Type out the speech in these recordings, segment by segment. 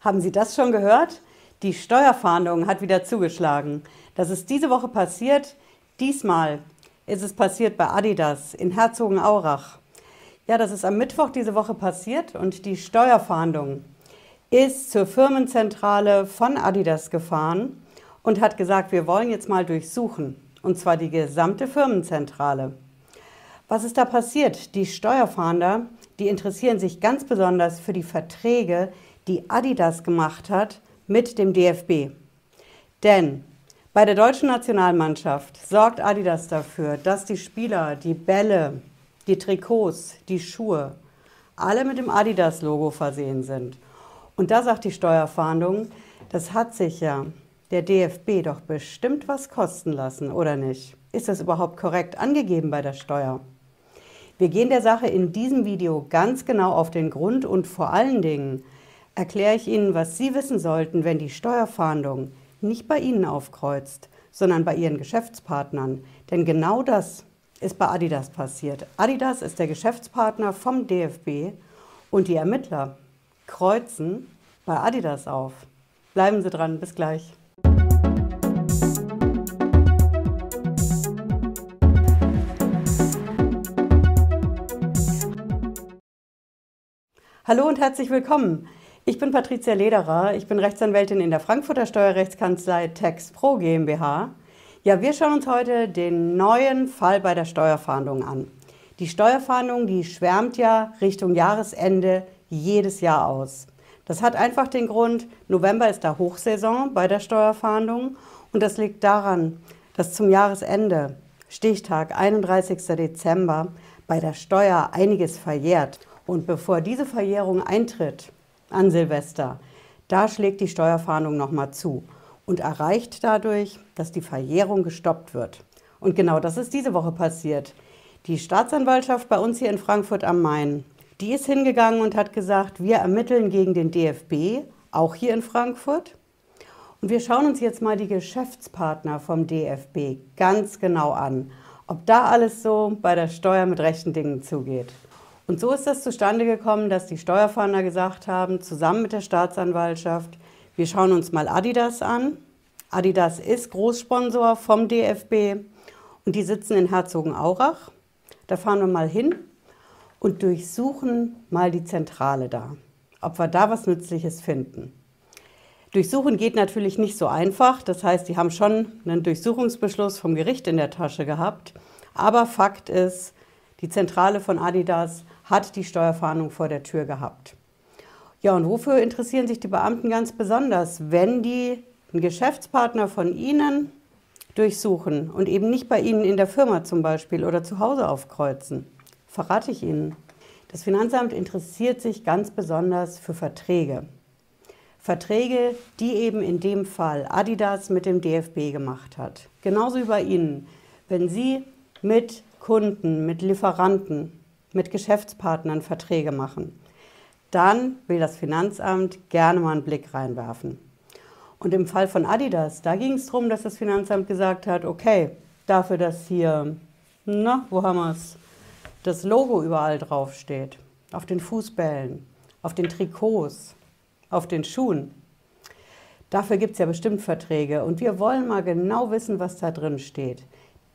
Haben Sie das schon gehört? Die Steuerfahndung hat wieder zugeschlagen. Das ist diese Woche passiert. Diesmal ist es passiert bei Adidas in Herzogenaurach. Ja, das ist am Mittwoch diese Woche passiert und die Steuerfahndung ist zur Firmenzentrale von Adidas gefahren und hat gesagt, wir wollen jetzt mal durchsuchen. Und zwar die gesamte Firmenzentrale. Was ist da passiert? Die Steuerfahnder, die interessieren sich ganz besonders für die Verträge, die Adidas gemacht hat mit dem DFB. Denn bei der deutschen Nationalmannschaft sorgt Adidas dafür, dass die Spieler die Bälle, die Trikots, die Schuhe alle mit dem Adidas-Logo versehen sind. Und da sagt die Steuerfahndung, das hat sich ja der DFB doch bestimmt was kosten lassen, oder nicht? Ist das überhaupt korrekt angegeben bei der Steuer? Wir gehen der Sache in diesem Video ganz genau auf den Grund und vor allen Dingen erkläre ich Ihnen, was Sie wissen sollten, wenn die Steuerfahndung nicht bei Ihnen aufkreuzt, sondern bei Ihren Geschäftspartnern. Denn genau das ist bei Adidas passiert. Adidas ist der Geschäftspartner vom DFB und die Ermittler kreuzen bei Adidas auf. Bleiben Sie dran, bis gleich. Hallo und herzlich willkommen. Ich bin Patricia Lederer, ich bin Rechtsanwältin in der Frankfurter Steuerrechtskanzlei Tax Pro GmbH. Ja, wir schauen uns heute den neuen Fall bei der Steuerfahndung an. Die Steuerfahndung, die schwärmt ja Richtung Jahresende jedes Jahr aus. Das hat einfach den Grund, November ist da Hochsaison bei der Steuerfahndung und das liegt daran, dass zum Jahresende, Stichtag 31. Dezember, bei der Steuer einiges verjährt. Und bevor diese Verjährung eintritt, an Silvester, da schlägt die Steuerfahndung nochmal zu und erreicht dadurch, dass die Verjährung gestoppt wird. Und genau das ist diese Woche passiert. Die Staatsanwaltschaft bei uns hier in Frankfurt am Main, die ist hingegangen und hat gesagt, wir ermitteln gegen den DFB, auch hier in Frankfurt. Und wir schauen uns jetzt mal die Geschäftspartner vom DFB ganz genau an, ob da alles so bei der Steuer mit rechten Dingen zugeht. Und so ist das zustande gekommen, dass die Steuerfahnder gesagt haben, zusammen mit der Staatsanwaltschaft, wir schauen uns mal Adidas an. Adidas ist Großsponsor vom DFB und die sitzen in Herzogenaurach. Da fahren wir mal hin und durchsuchen mal die Zentrale da, ob wir da was Nützliches finden. Durchsuchen geht natürlich nicht so einfach. Das heißt, die haben schon einen Durchsuchungsbeschluss vom Gericht in der Tasche gehabt. Aber Fakt ist, die Zentrale von Adidas hat die Steuerfahndung vor der Tür gehabt. Ja, und wofür interessieren sich die Beamten ganz besonders, wenn die einen Geschäftspartner von Ihnen durchsuchen und eben nicht bei Ihnen in der Firma zum Beispiel oder zu Hause aufkreuzen? Verrate ich Ihnen. Das Finanzamt interessiert sich ganz besonders für Verträge. Verträge, die eben in dem Fall Adidas mit dem DFB gemacht hat. Genauso wie bei Ihnen. Wenn Sie mit Kunden, mit Lieferanten mit Geschäftspartnern Verträge machen, dann will das Finanzamt gerne mal einen Blick reinwerfen. Und im Fall von Adidas, da ging es darum, dass das Finanzamt gesagt hat, okay, dafür, dass hier, na, wo haben wir es, das Logo überall draufsteht, auf den Fußbällen, auf den Trikots, auf den Schuhen, dafür gibt es ja bestimmt Verträge und wir wollen mal genau wissen, was da drin steht.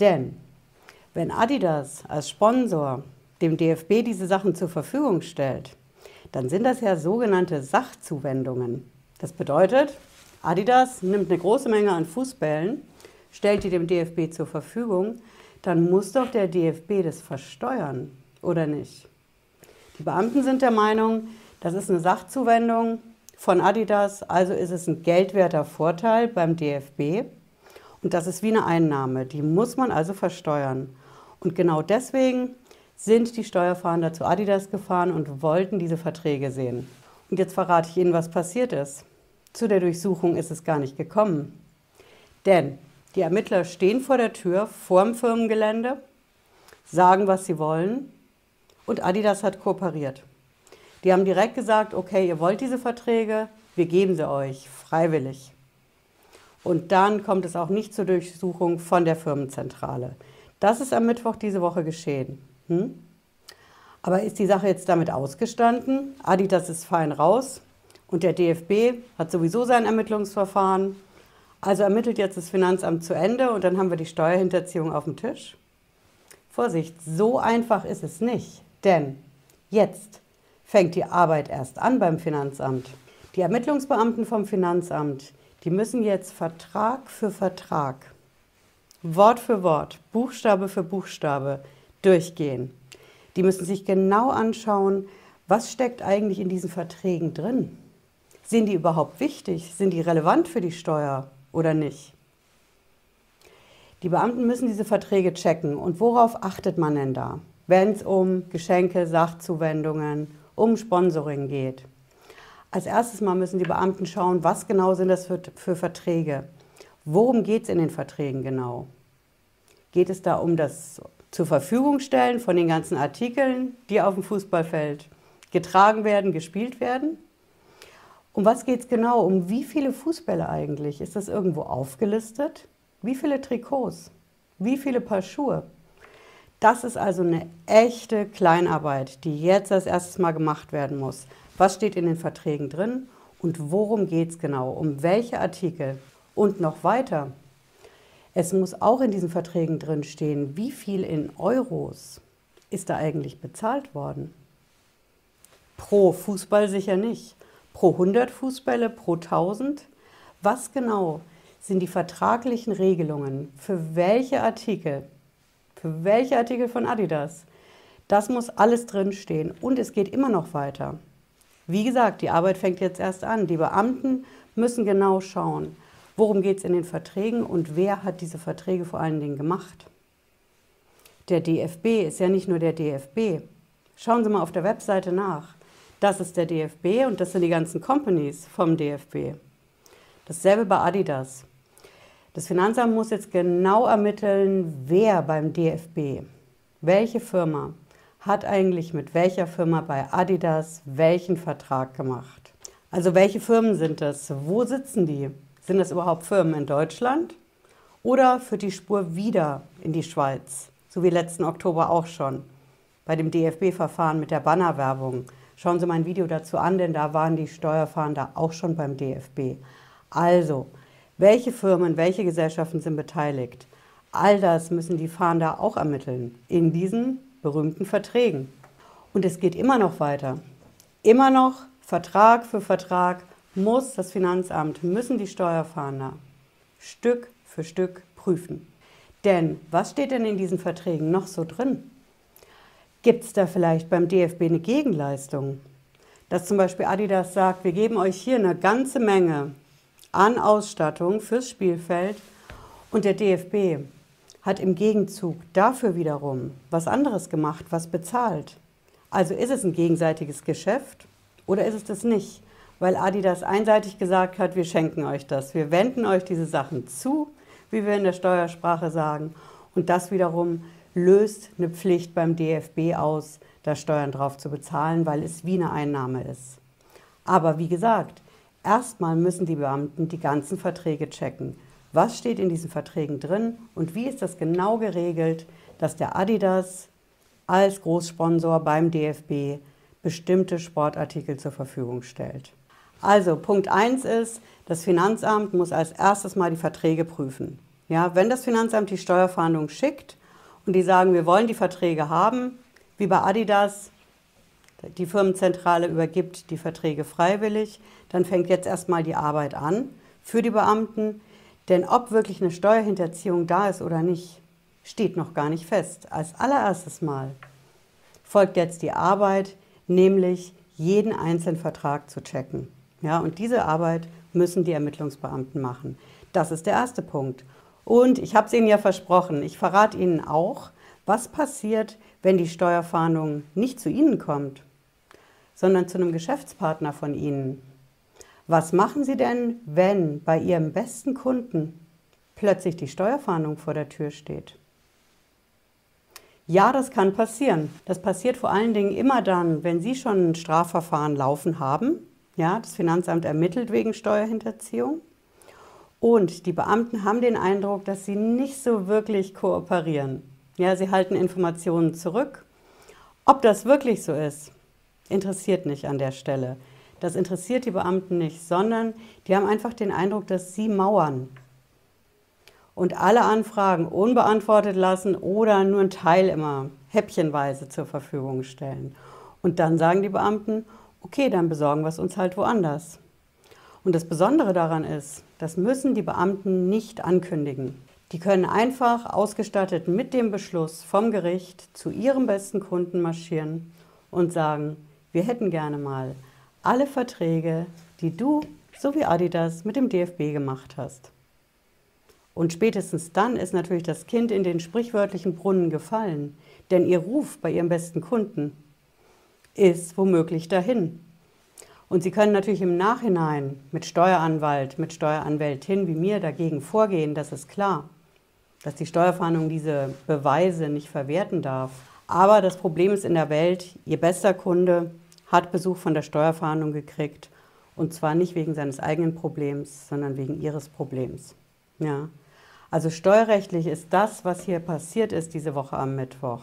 Denn wenn Adidas als Sponsor dem DFB diese Sachen zur Verfügung stellt, dann sind das ja sogenannte Sachzuwendungen. Das bedeutet, Adidas nimmt eine große Menge an Fußbällen, stellt die dem DFB zur Verfügung, dann muss doch der DFB das versteuern, oder nicht? Die Beamten sind der Meinung, das ist eine Sachzuwendung von Adidas, also ist es ein geldwerter Vorteil beim DFB und das ist wie eine Einnahme, die muss man also versteuern. Und genau deswegen sind die Steuerfahnder zu Adidas gefahren und wollten diese Verträge sehen. Und jetzt verrate ich Ihnen, was passiert ist. Zu der Durchsuchung ist es gar nicht gekommen. Denn die Ermittler stehen vor der Tür, vorm Firmengelände, sagen, was sie wollen und Adidas hat kooperiert. Die haben direkt gesagt, okay, ihr wollt diese Verträge, wir geben sie euch freiwillig. Und dann kommt es auch nicht zur Durchsuchung von der Firmenzentrale. Das ist am Mittwoch diese Woche geschehen. Hm? Aber ist die Sache jetzt damit ausgestanden? Adidas ist fein raus Und der DFB hat sowieso sein Ermittlungsverfahren. Also ermittelt jetzt das Finanzamt zu Ende und dann haben wir die Steuerhinterziehung auf dem Tisch. Vorsicht, so einfach ist es nicht. Denn jetzt fängt die Arbeit erst an beim Finanzamt. Die Ermittlungsbeamten vom Finanzamt, die müssen jetzt Vertrag für Vertrag, Wort für Wort, Buchstabe für Buchstabe durchgehen. Die müssen sich genau anschauen, was steckt eigentlich in diesen Verträgen drin. Sind die überhaupt wichtig? Sind die relevant für die Steuer oder nicht? Die Beamten müssen diese Verträge checken. Und worauf achtet man denn da, wenn es um Geschenke, Sachzuwendungen, um Sponsoring geht? Als erstes mal müssen die Beamten schauen, was genau sind das für, für Verträge? Worum geht es in den Verträgen genau? Geht es da um das zur Verfügung stellen von den ganzen Artikeln, die auf dem Fußballfeld getragen werden, gespielt werden? Um was geht es genau? Um wie viele Fußbälle eigentlich? Ist das irgendwo aufgelistet? Wie viele Trikots? Wie viele Paar Schuhe? Das ist also eine echte Kleinarbeit, die jetzt als erstes mal gemacht werden muss. Was steht in den Verträgen drin und worum geht es genau? Um welche Artikel? Und noch weiter. Es muss auch in diesen Verträgen drin stehen, wie viel in Euros ist da eigentlich bezahlt worden. Pro Fußball sicher nicht pro 100 Fußbälle, pro 1000? Was genau sind die vertraglichen Regelungen für welche Artikel, für welche Artikel von Adidas? Das muss alles drinstehen und es geht immer noch weiter. Wie gesagt, die Arbeit fängt jetzt erst an. Die Beamten müssen genau schauen, worum geht es in den Verträgen und wer hat diese Verträge vor allen Dingen gemacht. Der DFB ist ja nicht nur der DFB. Schauen Sie mal auf der Webseite nach. Das ist der DFB und das sind die ganzen Companies vom DFB. Dasselbe bei Adidas. Das Finanzamt muss jetzt genau ermitteln, wer beim DFB, welche Firma hat eigentlich mit welcher Firma bei Adidas welchen Vertrag gemacht. Also welche Firmen sind das? Wo sitzen die? Sind das überhaupt Firmen in Deutschland? Oder führt die Spur wieder in die Schweiz? So wie letzten Oktober auch schon bei dem DFB-Verfahren mit der Bannerwerbung. Schauen Sie mein Video dazu an, denn da waren die Steuerfahnder auch schon beim DFB. Also, welche Firmen, welche Gesellschaften sind beteiligt? All das müssen die Fahnder auch ermitteln in diesen berühmten Verträgen. Und es geht immer noch weiter. Immer noch Vertrag für Vertrag muss das Finanzamt, müssen die Steuerfahnder Stück für Stück prüfen. Denn was steht denn in diesen Verträgen noch so drin? Gibt es da vielleicht beim DFB eine Gegenleistung? Dass zum Beispiel Adidas sagt, wir geben euch hier eine ganze Menge an Ausstattung fürs Spielfeld und der DFB hat im Gegenzug dafür wiederum was anderes gemacht, was bezahlt. Also ist es ein gegenseitiges Geschäft oder ist es das nicht? Weil Adidas einseitig gesagt hat, wir schenken euch das, wir wenden euch diese Sachen zu, wie wir in der Steuersprache sagen, und das wiederum löst eine Pflicht beim DFB aus, da Steuern drauf zu bezahlen, weil es wie eine Einnahme ist. Aber wie gesagt, erstmal müssen die Beamten die ganzen Verträge checken. Was steht in diesen Verträgen drin und wie ist das genau geregelt, dass der Adidas als Großsponsor beim DFB bestimmte Sportartikel zur Verfügung stellt. Also Punkt 1 ist, das Finanzamt muss als erstes mal die Verträge prüfen. Ja, wenn das Finanzamt die Steuerfahndung schickt, und die sagen, wir wollen die Verträge haben, wie bei Adidas. Die Firmenzentrale übergibt die Verträge freiwillig. Dann fängt jetzt erstmal die Arbeit an für die Beamten. Denn ob wirklich eine Steuerhinterziehung da ist oder nicht, steht noch gar nicht fest. Als allererstes Mal folgt jetzt die Arbeit, nämlich jeden einzelnen Vertrag zu checken. Ja, und diese Arbeit müssen die Ermittlungsbeamten machen. Das ist der erste Punkt. Und ich habe es Ihnen ja versprochen, ich verrate Ihnen auch, was passiert, wenn die Steuerfahndung nicht zu Ihnen kommt, sondern zu einem Geschäftspartner von Ihnen. Was machen Sie denn, wenn bei Ihrem besten Kunden plötzlich die Steuerfahndung vor der Tür steht? Ja, das kann passieren. Das passiert vor allen Dingen immer dann, wenn Sie schon ein Strafverfahren laufen haben. Ja, das Finanzamt ermittelt wegen Steuerhinterziehung. Und die Beamten haben den Eindruck, dass sie nicht so wirklich kooperieren. Ja, sie halten Informationen zurück. Ob das wirklich so ist, interessiert nicht an der Stelle. Das interessiert die Beamten nicht, sondern die haben einfach den Eindruck, dass sie mauern und alle Anfragen unbeantwortet lassen oder nur einen Teil immer häppchenweise zur Verfügung stellen. Und dann sagen die Beamten, okay, dann besorgen wir es uns halt woanders. Und das Besondere daran ist, das müssen die Beamten nicht ankündigen. Die können einfach ausgestattet mit dem Beschluss vom Gericht zu ihrem besten Kunden marschieren und sagen, wir hätten gerne mal alle Verträge, die du so wie Adidas mit dem DFB gemacht hast. Und spätestens dann ist natürlich das Kind in den sprichwörtlichen Brunnen gefallen, denn ihr Ruf bei ihrem besten Kunden ist womöglich dahin. Und Sie können natürlich im Nachhinein mit Steueranwalt, mit Steueranwältin wie mir dagegen vorgehen, das ist klar, dass die Steuerfahndung diese Beweise nicht verwerten darf. Aber das Problem ist in der Welt, Ihr bester Kunde hat Besuch von der Steuerfahndung gekriegt und zwar nicht wegen seines eigenen Problems, sondern wegen Ihres Problems. Ja. Also steuerrechtlich ist das, was hier passiert ist diese Woche am Mittwoch,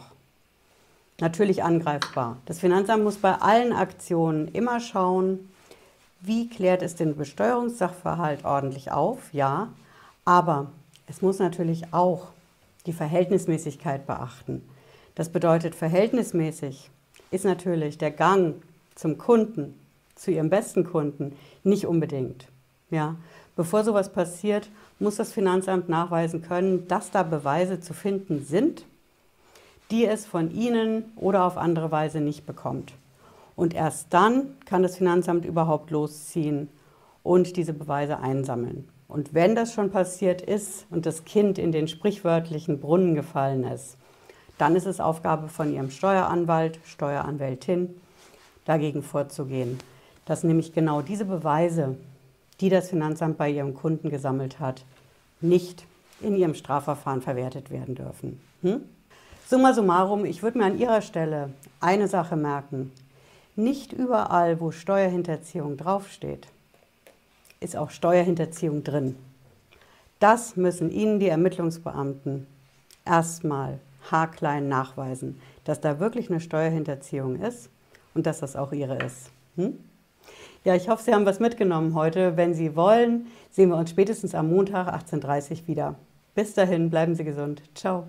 natürlich angreifbar. Das Finanzamt muss bei allen Aktionen immer schauen, wie klärt es den Besteuerungssachverhalt ordentlich auf, ja, aber es muss natürlich auch die Verhältnismäßigkeit beachten. Das bedeutet, verhältnismäßig ist natürlich der Gang zum Kunden, zu ihrem besten Kunden, nicht unbedingt. Ja? Bevor sowas passiert, muss das Finanzamt nachweisen können, dass da Beweise zu finden sind, die es von Ihnen oder auf andere Weise nicht bekommt. Und erst dann kann das Finanzamt überhaupt losziehen und diese Beweise einsammeln. Und wenn das schon passiert ist und das Kind in den sprichwörtlichen Brunnen gefallen ist, dann ist es Aufgabe von Ihrem Steueranwalt, Steueranwältin, dagegen vorzugehen, dass nämlich genau diese Beweise, die das Finanzamt bei Ihrem Kunden gesammelt hat, nicht in Ihrem Strafverfahren verwertet werden dürfen. Hm? Summa summarum, ich würde mir an Ihrer Stelle eine Sache merken. Nicht überall, wo Steuerhinterziehung draufsteht, ist auch Steuerhinterziehung drin. Das müssen Ihnen die Ermittlungsbeamten erstmal haarklein nachweisen, dass da wirklich eine Steuerhinterziehung ist und dass das auch Ihre ist. Hm? Ja, ich hoffe, Sie haben was mitgenommen heute. Wenn Sie wollen, sehen wir uns spätestens am Montag 18.30 Uhr wieder. Bis dahin, bleiben Sie gesund. Ciao.